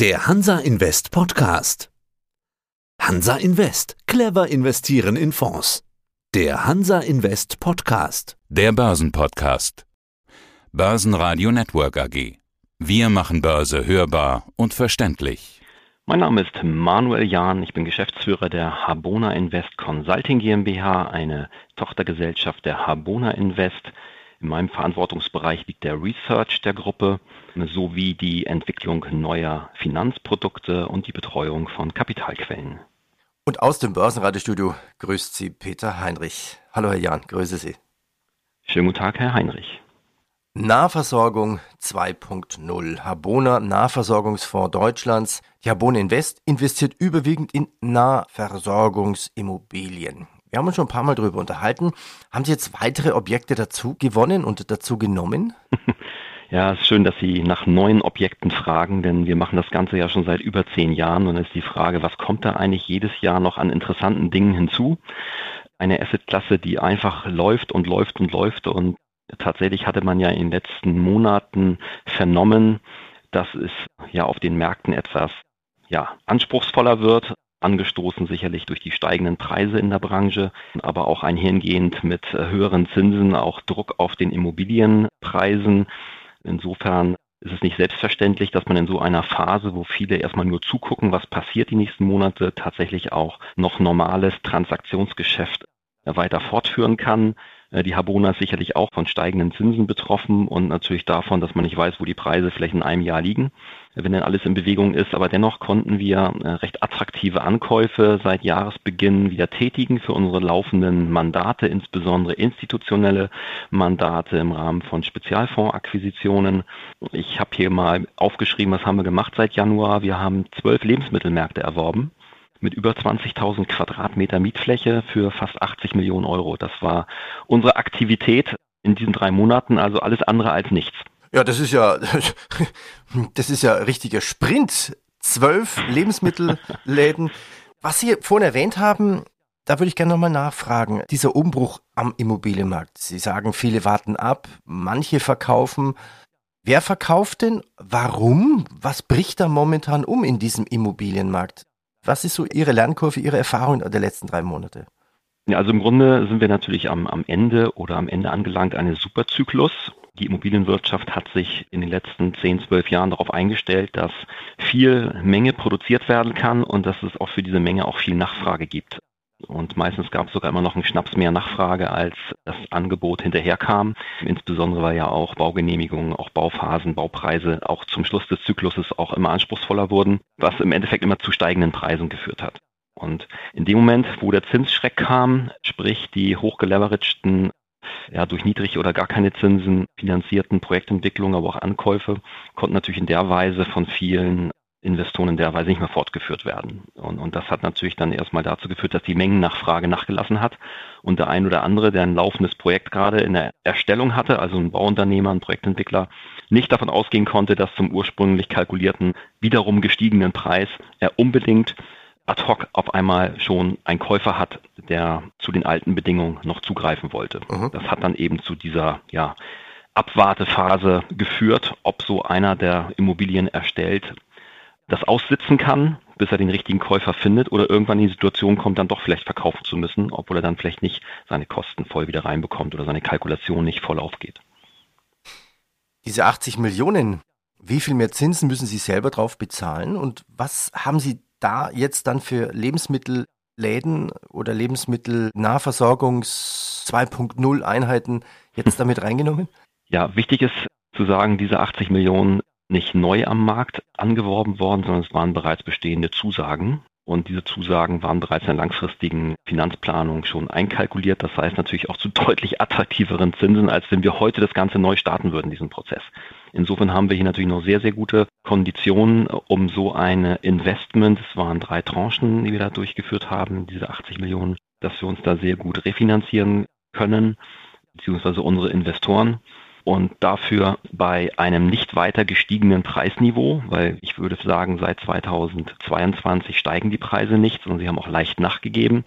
Der Hansa Invest Podcast. Hansa Invest. Clever investieren in Fonds. Der Hansa Invest Podcast. Der Börsenpodcast. Börsenradio Network AG. Wir machen Börse hörbar und verständlich. Mein Name ist Manuel Jahn. Ich bin Geschäftsführer der Habona Invest Consulting GmbH, eine Tochtergesellschaft der Habona Invest. In meinem Verantwortungsbereich liegt der Research der Gruppe sowie die Entwicklung neuer Finanzprodukte und die Betreuung von Kapitalquellen. Und aus dem Börsenradiostudio grüßt Sie Peter Heinrich. Hallo Herr Jahn, grüße Sie. Schönen guten Tag, Herr Heinrich. Nahversorgung 2.0. Habona Nahversorgungsfonds Deutschlands. Die Habona Invest investiert überwiegend in Nahversorgungsimmobilien. Wir haben uns schon ein paar Mal darüber unterhalten. Haben Sie jetzt weitere Objekte dazu gewonnen und dazu genommen? Ja, es ist schön, dass Sie nach neuen Objekten fragen, denn wir machen das Ganze ja schon seit über zehn Jahren und ist die Frage, was kommt da eigentlich jedes Jahr noch an interessanten Dingen hinzu? Eine Assetklasse, die einfach läuft und läuft und läuft und tatsächlich hatte man ja in den letzten Monaten vernommen, dass es ja auf den Märkten etwas ja, anspruchsvoller wird, angestoßen sicherlich durch die steigenden Preise in der Branche, aber auch einhergehend mit äh, höheren Zinsen, auch Druck auf den Immobilienpreisen. Insofern ist es nicht selbstverständlich, dass man in so einer Phase, wo viele erstmal nur zugucken, was passiert die nächsten Monate, tatsächlich auch noch normales Transaktionsgeschäft weiter fortführen kann. Äh, die Habona ist sicherlich auch von steigenden Zinsen betroffen und natürlich davon, dass man nicht weiß, wo die Preise vielleicht in einem Jahr liegen, wenn denn alles in Bewegung ist. Aber dennoch konnten wir äh, recht attraktive Ankäufe seit Jahresbeginn wieder tätigen für unsere laufenden Mandate, insbesondere institutionelle Mandate im Rahmen von Spezialfondsakquisitionen. Ich habe hier mal aufgeschrieben, was haben wir gemacht seit Januar. Wir haben zwölf Lebensmittelmärkte erworben mit über 20.000 Quadratmeter Mietfläche für fast 80 Millionen Euro. Das war unsere Aktivität in diesen drei Monaten, also alles andere als nichts. Ja, das ist ja, das ist ja richtiger Sprint. Zwölf Lebensmittelläden. Was Sie vorhin erwähnt haben, da würde ich gerne nochmal nachfragen. Dieser Umbruch am Immobilienmarkt. Sie sagen, viele warten ab, manche verkaufen. Wer verkauft denn? Warum? Was bricht da momentan um in diesem Immobilienmarkt? Was ist so Ihre Lernkurve, Ihre Erfahrung der letzten drei Monate? Ja, also im Grunde sind wir natürlich am, am Ende oder am Ende angelangt eines Superzyklus. Die Immobilienwirtschaft hat sich in den letzten 10, 12 Jahren darauf eingestellt, dass viel Menge produziert werden kann und dass es auch für diese Menge auch viel Nachfrage gibt. Und meistens gab es sogar immer noch einen Schnaps mehr Nachfrage, als das Angebot hinterherkam. Insbesondere weil ja auch Baugenehmigungen, auch Bauphasen, Baupreise auch zum Schluss des Zykluses auch immer anspruchsvoller wurden, was im Endeffekt immer zu steigenden Preisen geführt hat. Und in dem Moment, wo der Zinsschreck kam, sprich die hochgeleveragten ja, durch niedrig oder gar keine Zinsen finanzierten Projektentwicklungen, aber auch Ankäufe konnten natürlich in der Weise von vielen Investoren in der Weise nicht mehr fortgeführt werden. Und, und das hat natürlich dann erstmal dazu geführt, dass die Mengennachfrage nachgelassen hat und der ein oder andere, der ein laufendes Projekt gerade in der Erstellung hatte, also ein Bauunternehmer, ein Projektentwickler, nicht davon ausgehen konnte, dass zum ursprünglich kalkulierten, wiederum gestiegenen Preis er unbedingt ad hoc auf einmal schon einen Käufer hat, der zu den alten Bedingungen noch zugreifen wollte. Mhm. Das hat dann eben zu dieser, ja, Abwartephase geführt, ob so einer, der Immobilien erstellt, das aussitzen kann, bis er den richtigen Käufer findet oder irgendwann in die Situation kommt, dann doch vielleicht verkaufen zu müssen, obwohl er dann vielleicht nicht seine Kosten voll wieder reinbekommt oder seine Kalkulation nicht voll aufgeht. Diese 80 Millionen, wie viel mehr Zinsen müssen Sie selber drauf bezahlen und was haben Sie da jetzt dann für Lebensmittelläden oder Lebensmittelnahversorgungs 2.0 Einheiten jetzt damit reingenommen? Ja, wichtig ist zu sagen, diese 80 Millionen nicht neu am Markt angeworben worden, sondern es waren bereits bestehende Zusagen. Und diese Zusagen waren bereits in der langfristigen Finanzplanung schon einkalkuliert. Das heißt natürlich auch zu deutlich attraktiveren Zinsen, als wenn wir heute das Ganze neu starten würden, diesen Prozess. Insofern haben wir hier natürlich noch sehr, sehr gute Konditionen, um so ein Investment, es waren drei Tranchen, die wir da durchgeführt haben, diese 80 Millionen, dass wir uns da sehr gut refinanzieren können, beziehungsweise unsere Investoren und dafür bei einem nicht weiter gestiegenen Preisniveau, weil ich würde sagen, seit 2022 steigen die Preise nicht, sondern sie haben auch leicht nachgegeben.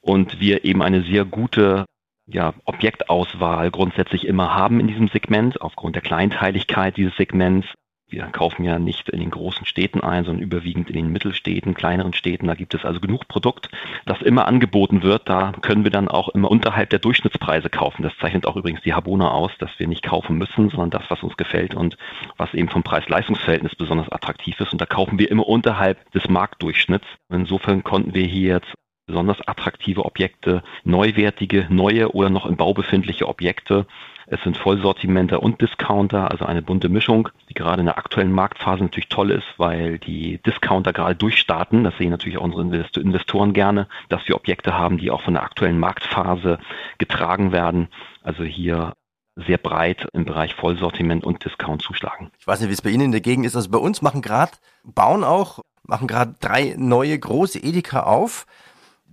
Und wir eben eine sehr gute ja, Objektauswahl grundsätzlich immer haben in diesem Segment, aufgrund der Kleinteiligkeit dieses Segments, Wir kaufen ja nicht in den großen Städten ein, sondern überwiegend in den Mittelstädten, kleineren Städten. Da gibt es also genug Produkt, das immer angeboten wird. Da können wir dann auch immer unterhalb der Durchschnittspreise kaufen. Das zeichnet auch übrigens die Habona aus, dass wir nicht kaufen müssen, sondern das, was uns gefällt und was eben vom Preis-Leistungs-Verhältnis besonders attraktiv ist. Und da kaufen wir immer unterhalb des Marktdurchschnitts. Insofern konnten wir hier jetzt besonders attraktive Objekte, neuwertige, neue oder noch im Bau befindliche Objekte. Es sind Vollsortimenter und Discounter, also eine bunte Mischung, die gerade in der aktuellen Marktphase natürlich toll ist, weil die Discounter gerade durchstarten. Das sehen natürlich auch unsere Investoren gerne, dass wir Objekte haben, die auch von der aktuellen Marktphase getragen werden. Also hier sehr breit im Bereich Vollsortiment und Discount zuschlagen. Ich weiß nicht, wie es bei Ihnen in der Gegend ist. Also bei uns machen gerade, bauen auch, machen gerade drei neue große Edeka auf.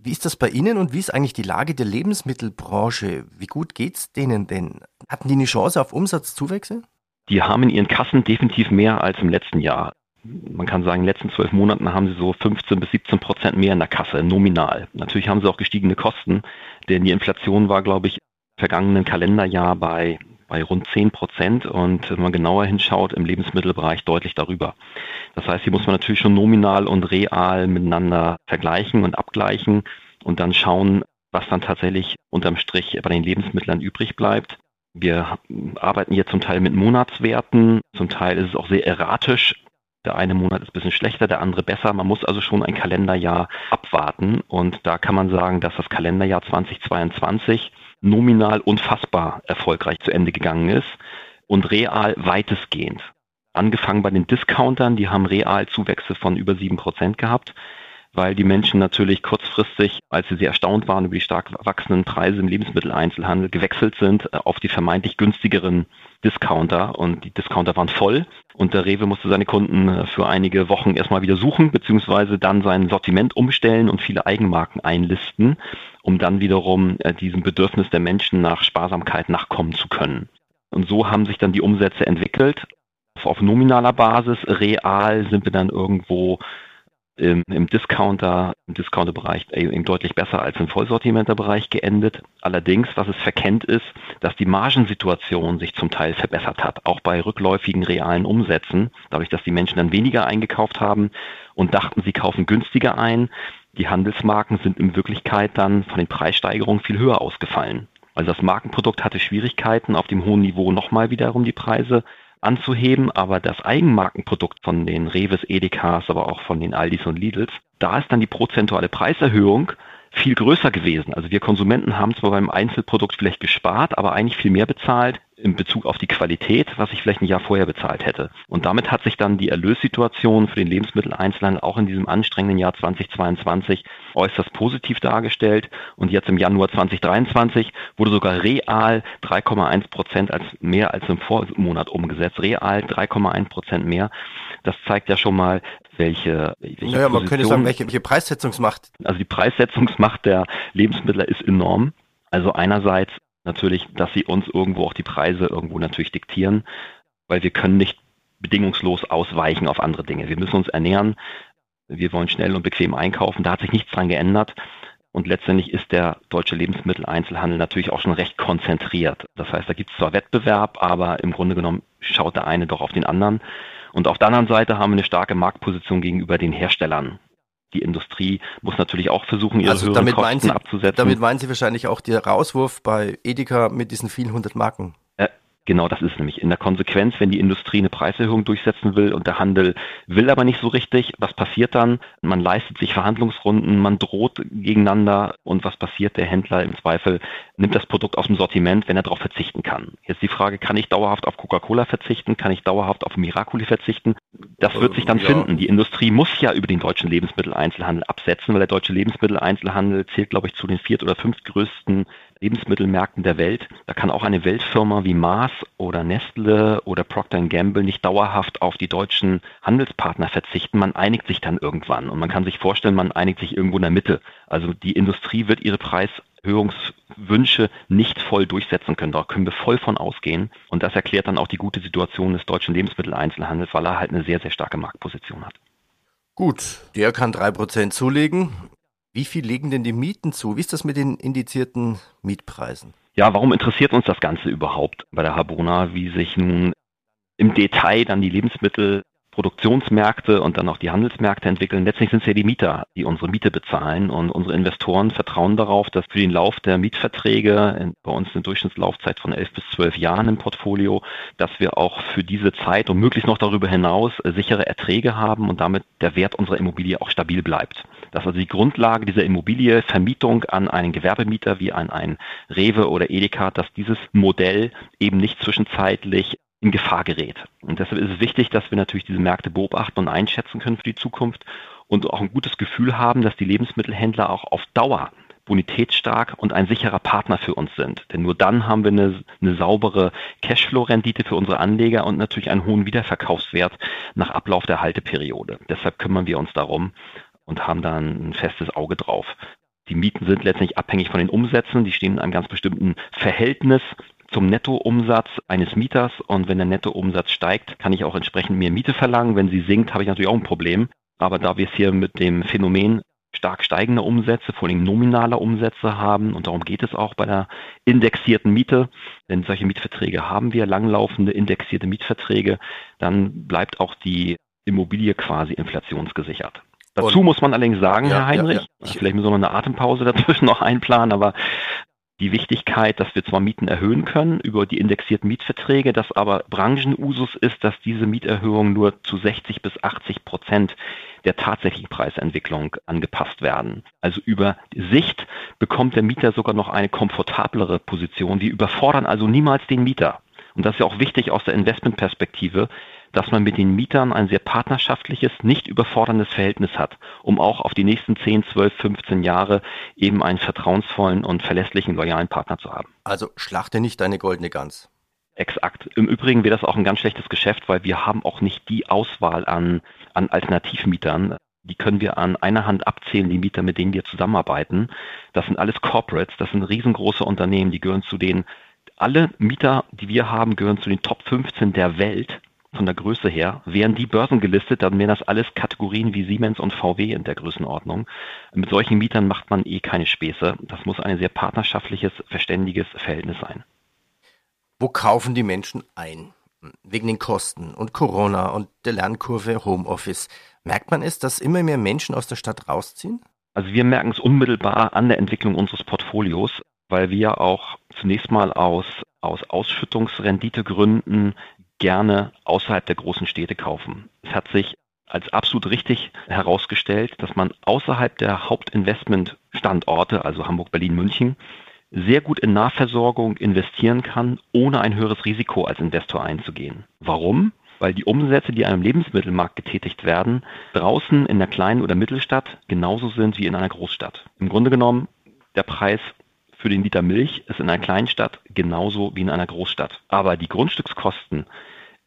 Wie ist das bei Ihnen und wie ist eigentlich die Lage der Lebensmittelbranche? Wie gut geht's denen denn? Hatten die eine Chance auf Umsatzzuwächse? Die haben in ihren Kassen definitiv mehr als im letzten Jahr. Man kann sagen, in den letzten zwölf Monaten haben sie so 15 bis 17 Prozent mehr in der Kasse, nominal. Natürlich haben sie auch gestiegene Kosten, denn die Inflation war, glaube ich, im vergangenen Kalenderjahr bei bei rund 10 Prozent und wenn man genauer hinschaut, im Lebensmittelbereich deutlich darüber. Das heißt, hier muss man natürlich schon nominal und real miteinander vergleichen und abgleichen und dann schauen, was dann tatsächlich unterm Strich bei den Lebensmitteln übrig bleibt. Wir arbeiten hier zum Teil mit Monatswerten, zum Teil ist es auch sehr erratisch. Der eine Monat ist ein bisschen schlechter, der andere besser. Man muss also schon ein Kalenderjahr abwarten. Und da kann man sagen, dass das Kalenderjahr 2022 nominal unfassbar erfolgreich zu Ende gegangen ist und real weitestgehend. Angefangen bei den Discountern, die haben real Zuwächse von über sieben Prozent gehabt, weil die Menschen natürlich kurzfristig, als sie sehr erstaunt waren über die stark wachsenden Preise im Lebensmitteleinzelhandel, gewechselt sind äh, auf die vermeintlich günstigeren Discounter und die Discounter waren voll und der Rewe musste seine Kunden äh, für einige Wochen erstmal wieder suchen, beziehungsweise dann sein Sortiment umstellen und viele Eigenmarken einlisten, um dann wiederum äh, diesem Bedürfnis der Menschen nach Sparsamkeit nachkommen zu können. Und so haben sich dann die Umsätze entwickelt. Auf nominaler Basis, real sind wir dann irgendwo im, im Discounter, im Discounter-Bereich eben deutlich besser als im Vollsortimenter-Bereich geendet. Allerdings, was es verkennt ist, dass die Margensituation sich zum Teil verbessert hat, auch bei rückläufigen realen Umsätzen, dadurch, dass die Menschen dann weniger eingekauft haben und dachten, sie kaufen günstiger ein. Die Handelsmarken sind in Wirklichkeit dann von den Preissteigerungen viel höher ausgefallen. Also das Markenprodukt hatte Schwierigkeiten, auf dem hohen Niveau nochmal wiederum die Preise anzuheben, aber das Eigenmarkenprodukt von den Reves, Edekas, aber auch von den Aldis und Lidls, da ist dann die prozentuale Preiserhöhung viel größer gewesen. Also wir Konsumenten haben zwar beim Einzelprodukt vielleicht gespart, aber eigentlich viel mehr bezahlt in Bezug auf die Qualität, was ich vielleicht ein Jahr vorher bezahlt hätte. Und damit hat sich dann die Erlössituation für den Lebensmitteleinzelhandel auch in diesem anstrengenden Jahr 2022 äußerst positiv dargestellt. Und jetzt im Januar 2023 wurde sogar real 3,1 Prozent als mehr als im Vormonat umgesetzt. Real 3,1 Prozent mehr. Das zeigt ja schon mal, welche, welche naja, man könnte sagen, welche, welche Preissetzungsmacht. Also die Preissetzungsmacht der Lebensmittel ist enorm. Also einerseits natürlich, dass sie uns irgendwo auch die Preise irgendwo natürlich diktieren, weil wir können nicht bedingungslos ausweichen auf andere Dinge. Wir müssen uns ernähren, wir wollen schnell und bequem einkaufen, da hat sich nichts dran geändert. Und letztendlich ist der deutsche Lebensmitteleinzelhandel natürlich auch schon recht konzentriert. Das heißt, da gibt es zwar Wettbewerb, aber im Grunde genommen schaut der eine doch auf den anderen. Und auf der anderen Seite haben wir eine starke Marktposition gegenüber den Herstellern. Die Industrie muss natürlich auch versuchen, ihre also damit Kosten Sie, abzusetzen. Damit meinen Sie wahrscheinlich auch den Rauswurf bei Edeka mit diesen vielen hundert Marken. Genau, das ist nämlich in der Konsequenz, wenn die Industrie eine Preiserhöhung durchsetzen will und der Handel will aber nicht so richtig, was passiert dann? Man leistet sich Verhandlungsrunden, man droht gegeneinander und was passiert? Der Händler im Zweifel nimmt das Produkt aus dem Sortiment, wenn er darauf verzichten kann. Jetzt die Frage, kann ich dauerhaft auf Coca-Cola verzichten? Kann ich dauerhaft auf Miraculi verzichten? Das wird sich dann ja. finden. Die Industrie muss ja über den deutschen Lebensmitteleinzelhandel absetzen, weil der deutsche Lebensmitteleinzelhandel zählt, glaube ich, zu den viert- oder fünftgrößten Lebensmittelmärkten der Welt. Da kann auch eine Weltfirma wie Mars oder Nestle oder Procter Gamble nicht dauerhaft auf die deutschen Handelspartner verzichten. Man einigt sich dann irgendwann und man kann sich vorstellen, man einigt sich irgendwo in der Mitte. Also die Industrie wird ihre Preiserhöhungswünsche nicht voll durchsetzen können. Da können wir voll von ausgehen. Und das erklärt dann auch die gute Situation des deutschen Lebensmitteleinzelhandels, weil er halt eine sehr, sehr starke Marktposition hat. Gut, der kann 3% zulegen. Wie viel legen denn die Mieten zu? Wie ist das mit den indizierten Mietpreisen? Ja, warum interessiert uns das Ganze überhaupt bei der Habona, wie sich nun im Detail dann die Lebensmittel Produktionsmärkte und dann auch die Handelsmärkte entwickeln. Letztlich sind es ja die Mieter, die unsere Miete bezahlen und unsere Investoren vertrauen darauf, dass für den Lauf der Mietverträge, bei uns eine Durchschnittslaufzeit von elf bis zwölf Jahren im Portfolio, dass wir auch für diese Zeit und möglichst noch darüber hinaus äh, sichere Erträge haben und damit der Wert unserer Immobilie auch stabil bleibt. Das ist also die Grundlage dieser Immobilie, Vermietung an einen Gewerbemieter wie an einen Rewe oder Edeka, dass dieses Modell eben nicht zwischenzeitlich in Gefahr gerät. Und deshalb ist es wichtig, dass wir natürlich diese Märkte beobachten und einschätzen können für die Zukunft und auch ein gutes Gefühl haben, dass die Lebensmittelhändler auch auf Dauer bonitätsstark und ein sicherer Partner für uns sind. Denn nur dann haben wir eine, eine saubere Cashflow-Rendite für unsere Anleger und natürlich einen hohen Wiederverkaufswert nach Ablauf der Halteperiode. Deshalb kümmern wir uns darum und haben da ein festes Auge drauf. Die Mieten sind letztlich abhängig von den Umsätzen, die stehen in einem ganz bestimmten Verhältnis zum Nettoumsatz eines Mieters und wenn der Nettoumsatz steigt, kann ich auch entsprechend mehr Miete verlangen. Wenn sie sinkt, habe ich natürlich auch ein Problem. Aber da wir es hier mit dem Phänomen stark steigender Umsätze, vor allem nominaler Umsätze haben, und darum geht es auch bei der indexierten Miete, denn solche Mietverträge haben wir, langlaufende indexierte Mietverträge, dann bleibt auch die Immobilie quasi inflationsgesichert. Dazu und, muss man allerdings sagen, ja, Herr Heinrich, ja, ja. vielleicht müssen wir noch eine Atempause dazwischen noch einplanen, aber die Wichtigkeit, dass wir zwar Mieten erhöhen können über die indexierten Mietverträge, dass aber Branchenusus ist, dass diese Mieterhöhungen nur zu 60 bis 80 Prozent der tatsächlichen Preisentwicklung angepasst werden. Also über Sicht bekommt der Mieter sogar noch eine komfortablere Position. Wir überfordern also niemals den Mieter. Und das ist ja auch wichtig aus der Investmentperspektive, dass man mit den Mietern ein sehr partnerschaftliches, nicht überforderndes Verhältnis hat, um auch auf die nächsten 10, 12, 15 Jahre eben einen vertrauensvollen und verlässlichen, loyalen Partner zu haben. Also schlachte nicht deine goldene Gans. Exakt. Im Übrigen wäre das auch ein ganz schlechtes Geschäft, weil wir haben auch nicht die Auswahl an, an Alternativmietern. Die können wir an einer Hand abzählen, die Mieter, mit denen wir zusammenarbeiten. Das sind alles Corporates, das sind riesengroße Unternehmen, die gehören zu den, alle Mieter, die wir haben, gehören zu den Top 15 der Welt von der Größe her. Wären die Börsen gelistet, dann wären das alles Kategorien wie Siemens und VW in der Größenordnung. Mit solchen Mietern macht man eh keine Späße. Das muss ein sehr partnerschaftliches, verständiges Verhältnis sein. Wo kaufen die Menschen ein? Wegen den Kosten und Corona und der Lernkurve Homeoffice. Merkt man es, dass immer mehr Menschen aus der Stadt rausziehen? Also wir merken es unmittelbar an der Entwicklung unseres Portfolios, weil wir auch zunächst mal aus, aus Ausschüttungsrenditegründen gerne außerhalb der großen Städte kaufen. Es hat sich als absolut richtig herausgestellt, dass man außerhalb der Hauptinvestmentstandorte, also Hamburg, Berlin, München, sehr gut in Nahversorgung investieren kann, ohne ein höheres Risiko als Investor einzugehen. Warum? Weil die Umsätze, die einem Lebensmittelmarkt getätigt werden, draußen in der kleinen oder Mittelstadt genauso sind wie in einer Großstadt. Im Grunde genommen, der Preis für den Liter Milch ist in einer kleinen Stadt genauso wie in einer Großstadt. Aber die Grundstückskosten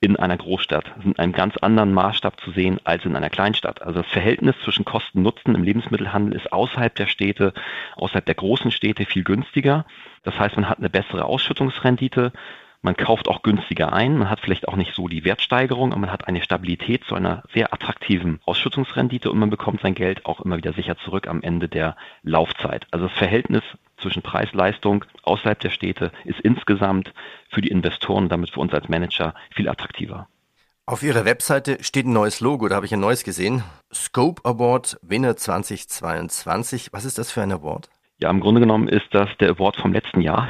in einer Großstadt sind einem ganz anderen Maßstab zu sehen als in einer Kleinstadt. Also das Verhältnis zwischen Kosten-Nutzen im Lebensmittelhandel ist außerhalb der Städte, außerhalb der großen Städte viel günstiger. Das heißt, man hat eine bessere Ausschüttungsrendite, man kauft auch günstiger ein, man hat vielleicht auch nicht so die Wertsteigerung, aber man hat eine Stabilität zu einer sehr attraktiven Ausschüttungsrendite und man bekommt sein Geld auch immer wieder sicher zurück am Ende der Laufzeit. Also das Verhältnis zwischen Preis-Leistung außerhalb der Städte ist insgesamt für die Investoren, damit für uns als Manager viel attraktiver. Auf Ihrer Webseite steht ein neues Logo, da habe ich ein neues gesehen. Scope Award Winner 2022. Was ist das für ein Award? Ja, im Grunde genommen ist das der Award vom letzten Jahr.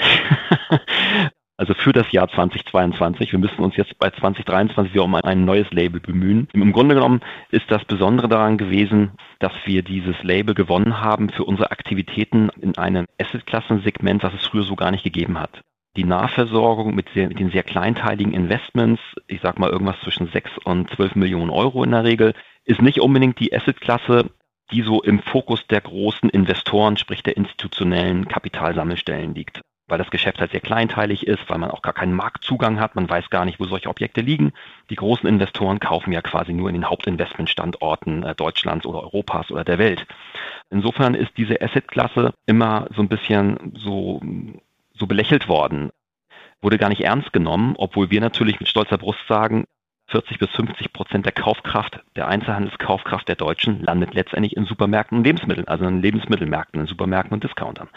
also für das Jahr 2022. Wir müssen uns jetzt bei 2023 wieder um ein neues Label bemühen. Im Grunde genommen ist das Besondere daran gewesen, dass wir dieses Label gewonnen haben für unsere Aktivitäten in einem Asset-Klassensegment, was es früher so gar nicht gegeben hat. Die Nahversorgung mit, sehr, mit den sehr kleinteiligen Investments, ich sag mal irgendwas zwischen 6 und 12 Millionen Euro in der Regel, ist nicht unbedingt die Asset-Klasse, die so im Fokus der großen Investoren, sprich der institutionellen Kapitalsammelstellen liegt weil das Geschäft halt sehr kleinteilig ist, weil man auch gar keinen Marktzugang hat, man weiß gar nicht, wo solche Objekte liegen. Die großen Investoren kaufen ja quasi nur in den Hauptinvestmentstandorten äh, Deutschlands oder Europas oder der Welt. Insofern ist diese Assetklasse immer so ein bisschen so, so belächelt worden, wurde gar nicht ernst genommen, obwohl wir natürlich mit stolzer Brust sagen, 40 bis 50 Prozent der Kaufkraft, der Einzelhandelskaufkraft der Deutschen landet letztendlich in Supermärkten und Lebensmitteln, also in Lebensmittelmärkten, in Supermärkten und Discountern.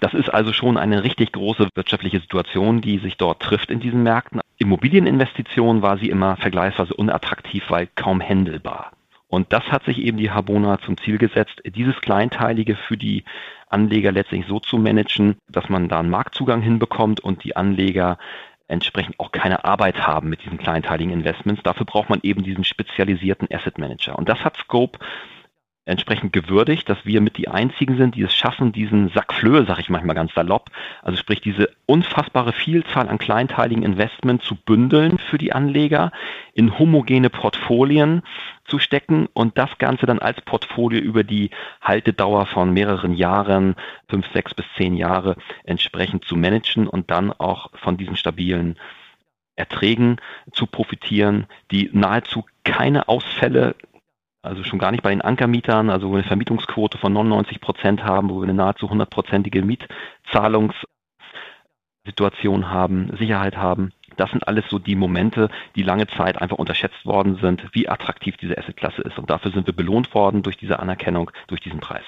Das ist also schon eine richtig große wirtschaftliche Situation, die sich dort trifft in diesen Märkten. Immobilieninvestition war sie immer vergleichsweise unattraktiv, weil kaum händelbar. Und das hat sich eben die Habona zum Ziel gesetzt, dieses Kleinteilige für die Anleger letztlich so zu managen, dass man da einen Marktzugang hinbekommt und die Anleger entsprechend auch keine Arbeit haben mit diesen kleinteiligen Investments. Dafür braucht man eben diesen spezialisierten Asset Manager. Und das hat Scope entsprechend gewürdigt, dass wir mit die einzigen sind, die es schaffen, diesen Sack Flöhe, sage ich manchmal ganz salopp, also sprich diese unfassbare Vielzahl an kleinteiligen Investments zu bündeln für die Anleger, in homogene Portfolien zu stecken und das Ganze dann als Portfolio über die Haltedauer von mehreren Jahren, fünf, sechs bis zehn Jahre entsprechend zu managen und dann auch von diesen stabilen Erträgen zu profitieren, die nahezu keine Ausfälle also schon gar nicht bei den Ankermietern, also wo wir eine Vermietungsquote von 99 Prozent haben, wo wir eine nahezu hundertprozentige Mietzahlungssituation haben, Sicherheit haben. Das sind alles so die Momente, die lange Zeit einfach unterschätzt worden sind, wie attraktiv diese Assetklasse ist. Und dafür sind wir belohnt worden durch diese Anerkennung, durch diesen Preis.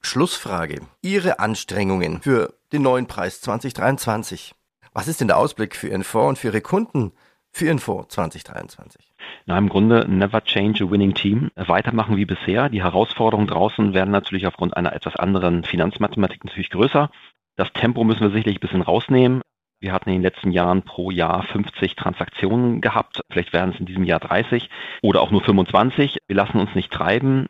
Schlussfrage. Ihre Anstrengungen für den neuen Preis 2023. Was ist denn der Ausblick für Ihren Fonds und für Ihre Kunden für Fonds 2023? Na, im Grunde never change a winning team. Weitermachen wie bisher. Die Herausforderungen draußen werden natürlich aufgrund einer etwas anderen Finanzmathematik natürlich größer. Das Tempo müssen wir sicherlich ein bisschen rausnehmen. Wir hatten in den letzten Jahren pro Jahr 50 Transaktionen gehabt. Vielleicht werden es in diesem Jahr 30 oder auch nur 25. Wir lassen uns nicht treiben.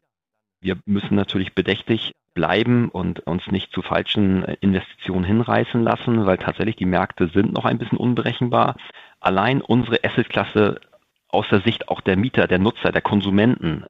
Wir müssen natürlich bedächtig bleiben und uns nicht zu falschen Investitionen hinreißen lassen, weil tatsächlich die Märkte sind noch ein bisschen unberechenbar allein unsere Assetklasse aus der Sicht auch der Mieter, der Nutzer, der Konsumenten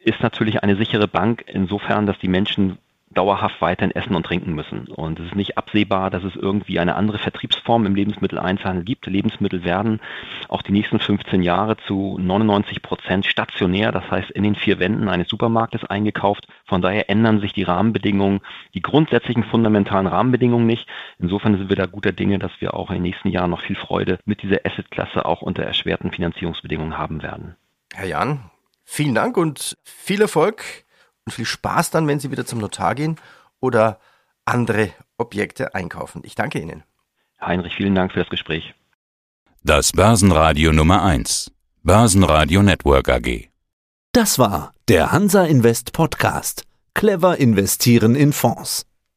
ist natürlich eine sichere Bank insofern, dass die Menschen dauerhaft weiterhin essen und trinken müssen. Und es ist nicht absehbar, dass es irgendwie eine andere Vertriebsform im Lebensmitteleinzelhandel gibt. Lebensmittel werden auch die nächsten 15 Jahre zu 99 Prozent stationär, das heißt in den vier Wänden eines Supermarktes eingekauft. Von daher ändern sich die Rahmenbedingungen, die grundsätzlichen fundamentalen Rahmenbedingungen nicht. Insofern sind wir da guter Dinge, dass wir auch in den nächsten Jahren noch viel Freude mit dieser Assetklasse auch unter erschwerten Finanzierungsbedingungen haben werden. Herr Jan, vielen Dank und viel Erfolg und viel Spaß dann, wenn Sie wieder zum Notar gehen oder andere Objekte einkaufen. Ich danke Ihnen. Heinrich, vielen Dank für das Gespräch. Das Börsenradio Nummer 1. Börsenradio Network AG. Das war der Hansa Invest Podcast. Clever investieren in Fonds.